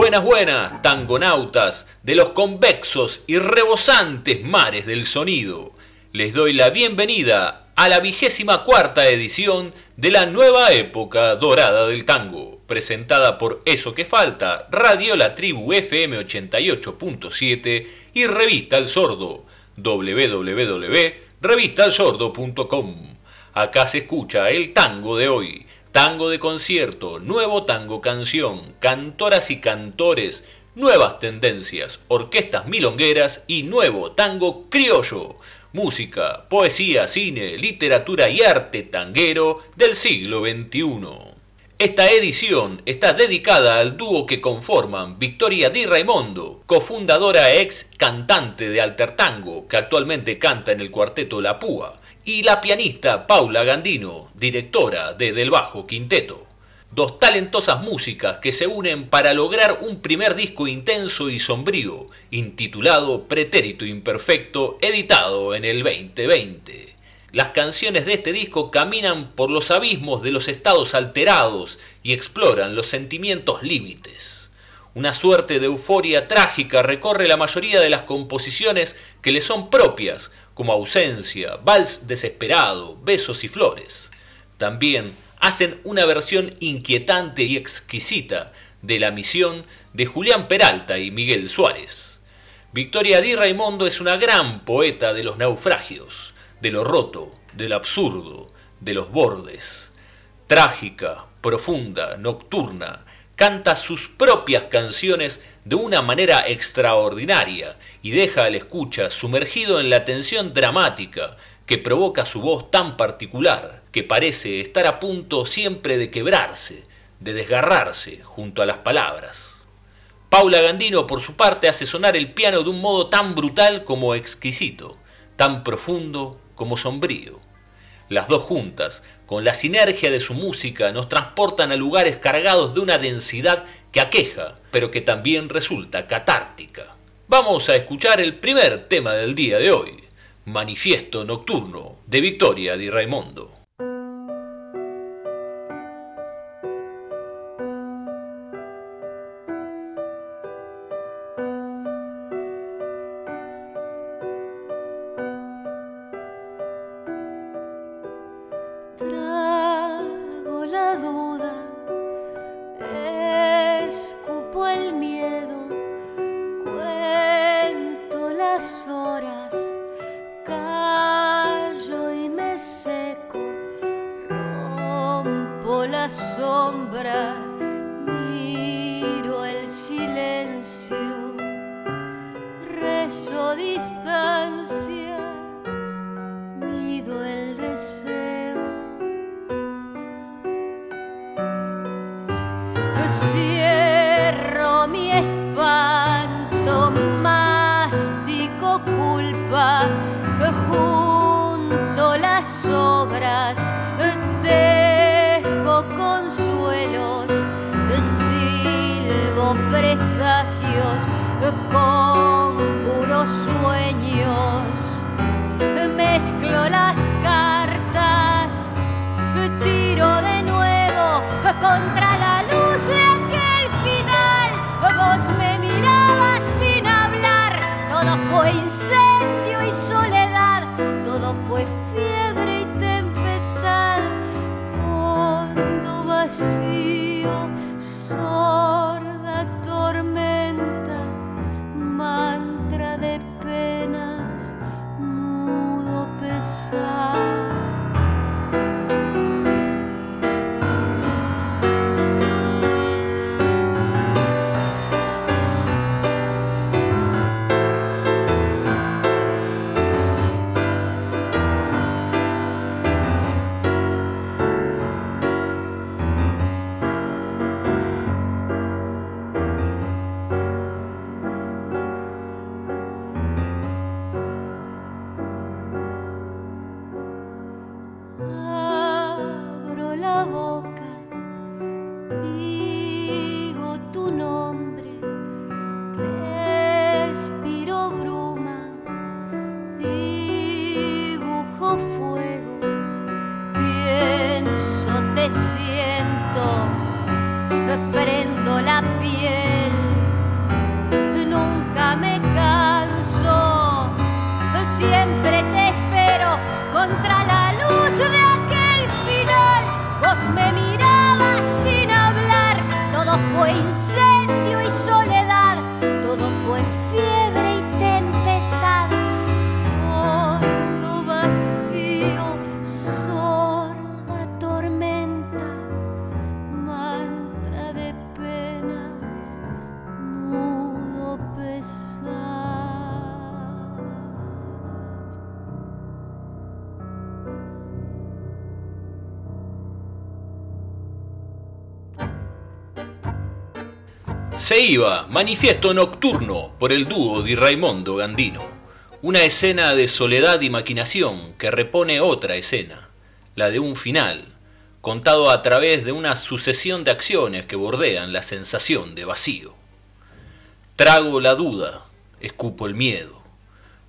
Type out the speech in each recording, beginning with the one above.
Buenas, buenas, tangonautas de los convexos y rebosantes mares del sonido. Les doy la bienvenida a la vigésima cuarta edición de la nueva época dorada del tango, presentada por Eso que Falta, Radio La Tribu FM 88.7 y Revista El Sordo, www.revistalsordo.com. Acá se escucha el tango de hoy tango de concierto, nuevo tango canción, cantoras y cantores, nuevas tendencias, orquestas milongueras y nuevo tango criollo, música, poesía, cine, literatura y arte tanguero del siglo XXI. Esta edición está dedicada al dúo que conforman Victoria Di Raimondo, cofundadora e ex cantante de Alter Tango, que actualmente canta en el cuarteto La Púa, y la pianista Paula Gandino, directora de Del Bajo Quinteto. Dos talentosas músicas que se unen para lograr un primer disco intenso y sombrío, intitulado Pretérito Imperfecto, editado en el 2020. Las canciones de este disco caminan por los abismos de los estados alterados y exploran los sentimientos límites. Una suerte de euforia trágica recorre la mayoría de las composiciones que le son propias, como ausencia, vals desesperado, besos y flores. También hacen una versión inquietante y exquisita de la misión de Julián Peralta y Miguel Suárez. Victoria Di Raimondo es una gran poeta de los naufragios, de lo roto, de lo absurdo, de los bordes. Trágica, profunda, nocturna, canta sus propias canciones de una manera extraordinaria y deja al escucha sumergido en la tensión dramática que provoca su voz tan particular, que parece estar a punto siempre de quebrarse, de desgarrarse junto a las palabras. Paula Gandino, por su parte, hace sonar el piano de un modo tan brutal como exquisito, tan profundo como sombrío. Las dos juntas, con la sinergia de su música, nos transportan a lugares cargados de una densidad que aqueja, pero que también resulta catártica. Vamos a escuchar el primer tema del día de hoy, Manifiesto Nocturno, de Victoria di Raimondo. sombra tiro de nuevo contra la luz de aquel final. Vos me mirabas sin hablar, todo fue inseguro. Say. Se iba, manifiesto nocturno, por el dúo de Raimondo Gandino. Una escena de soledad y maquinación que repone otra escena, la de un final, contado a través de una sucesión de acciones que bordean la sensación de vacío. Trago la duda, escupo el miedo,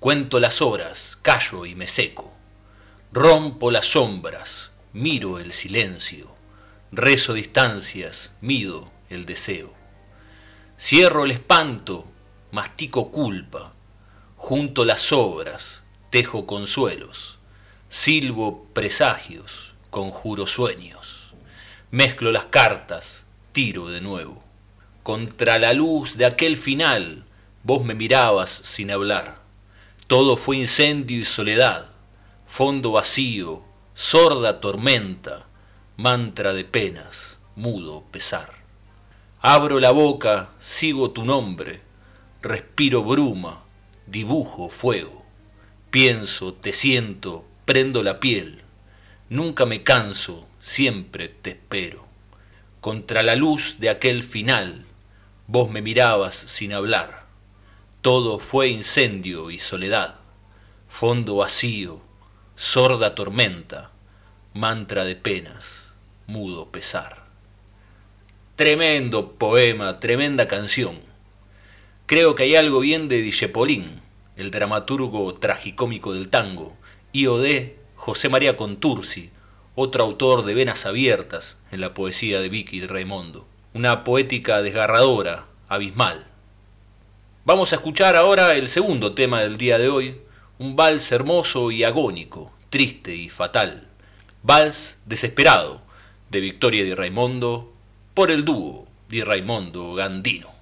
cuento las horas, callo y me seco, rompo las sombras, miro el silencio, rezo distancias, mido el deseo. Cierro el espanto, mastico culpa, junto las obras, tejo consuelos, silbo presagios, conjuro sueños, mezclo las cartas, tiro de nuevo. Contra la luz de aquel final, vos me mirabas sin hablar. Todo fue incendio y soledad, fondo vacío, sorda tormenta, mantra de penas, mudo pesar. Abro la boca, sigo tu nombre, respiro bruma, dibujo fuego, pienso, te siento, prendo la piel, nunca me canso, siempre te espero. Contra la luz de aquel final, vos me mirabas sin hablar, todo fue incendio y soledad, fondo vacío, sorda tormenta, mantra de penas, mudo pesar. Tremendo poema, tremenda canción. Creo que hay algo bien de Dijepolín, el dramaturgo tragicómico del tango, y o de José María Contursi, otro autor de venas abiertas en la poesía de Vicky Raimondo. Una poética desgarradora, abismal. Vamos a escuchar ahora el segundo tema del día de hoy, un vals hermoso y agónico, triste y fatal. Vals desesperado, de Victoria de Raimondo por el dúo di Raimondo Gandino.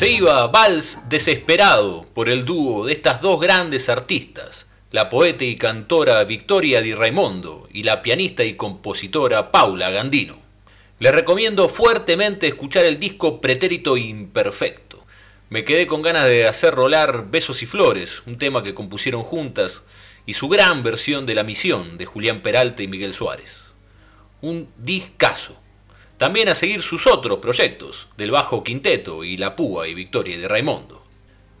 Se iba Vals desesperado por el dúo de estas dos grandes artistas, la poeta y cantora Victoria Di Raimondo y la pianista y compositora Paula Gandino. Les recomiendo fuertemente escuchar el disco Pretérito Imperfecto. Me quedé con ganas de hacer rolar Besos y Flores, un tema que compusieron juntas, y su gran versión de La Misión de Julián Peralta y Miguel Suárez. Un discazo. También a seguir sus otros proyectos, del Bajo Quinteto y La Púa y Victoria de Raimundo.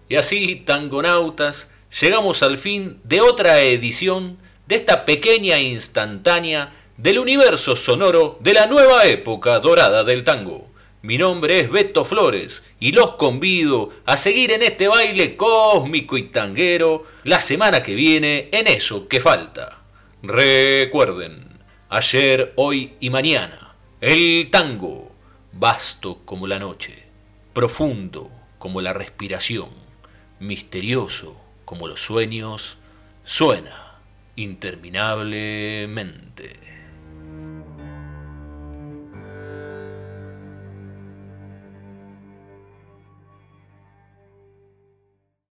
Y así, tangonautas, llegamos al fin de otra edición de esta pequeña instantánea del universo sonoro de la nueva época dorada del tango. Mi nombre es Beto Flores y los convido a seguir en este baile cósmico y tanguero la semana que viene en eso que falta. Recuerden, ayer, hoy y mañana, el tango, vasto como la noche, profundo como la respiración, misterioso como los sueños, suena interminablemente.